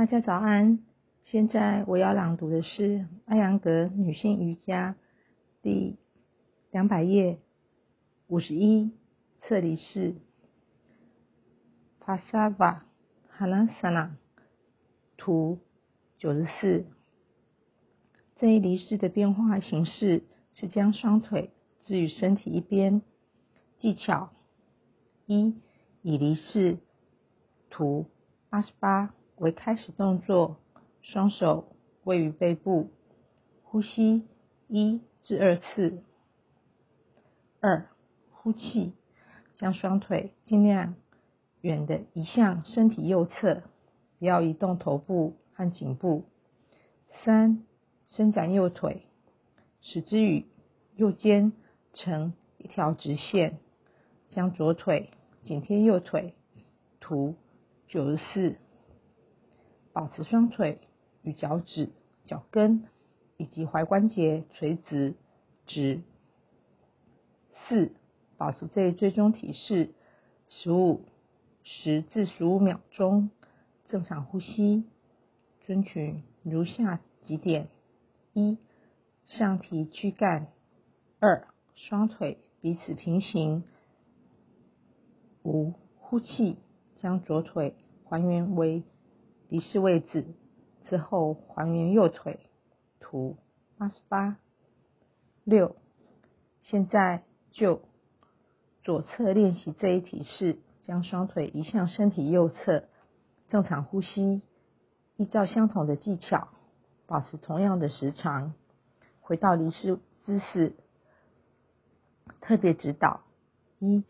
大家早安。现在我要朗读的是艾扬格女性瑜伽第两百页五十一侧离式 Pasava Hanasana 图九十四。这一离式的变化形式是将双腿置于身体一边。技巧一以离式图八十八为开始动作。双手位于背部，呼吸一至二次。二，呼气，将双腿尽量远的移向身体右侧，不要移动头部和颈部。三，伸展右腿，使之与右肩成一条直线，将左腿紧贴右腿。图九十四，保持双腿。与脚趾、脚跟以及踝关节垂直直。四、保持这一最终体式十五十至十五秒钟，正常呼吸。遵循如下几点：一、上提躯干；二、双腿彼此平行；五、呼气，将左腿还原为离式位置。之后还原右腿，图八十八。六，现在就左侧练习这一体式，将双腿移向身体右侧，正常呼吸，依照相同的技巧，保持同样的时长，回到离式姿势。特别指导：一，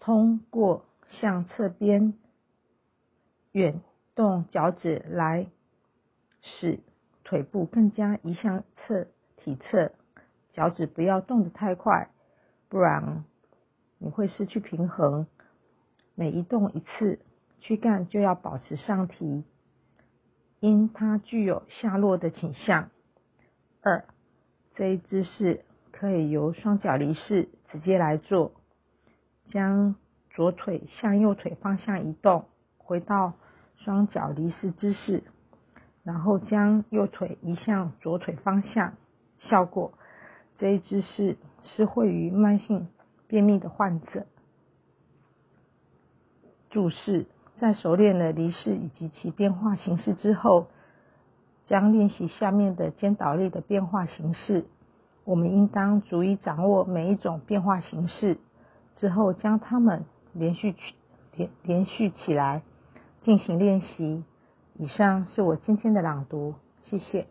通过向侧边远动脚趾来。使腿部更加移向侧体侧，脚趾不要动得太快，不然你会失去平衡。每移动一次，躯干就要保持上提，因它具有下落的倾向。二，这一姿势可以由双脚离式直接来做，将左腿向右腿方向移动，回到双脚离式姿势。然后将右腿移向左腿方向，效果这一姿势适会于慢性便秘的患者。注释：在熟练了离式以及其变化形式之后，将练习下面的肩倒立的变化形式。我们应当逐一掌握每一种变化形式，之后将它们连续去连连续起来进行练习。以上是我今天的朗读，谢谢。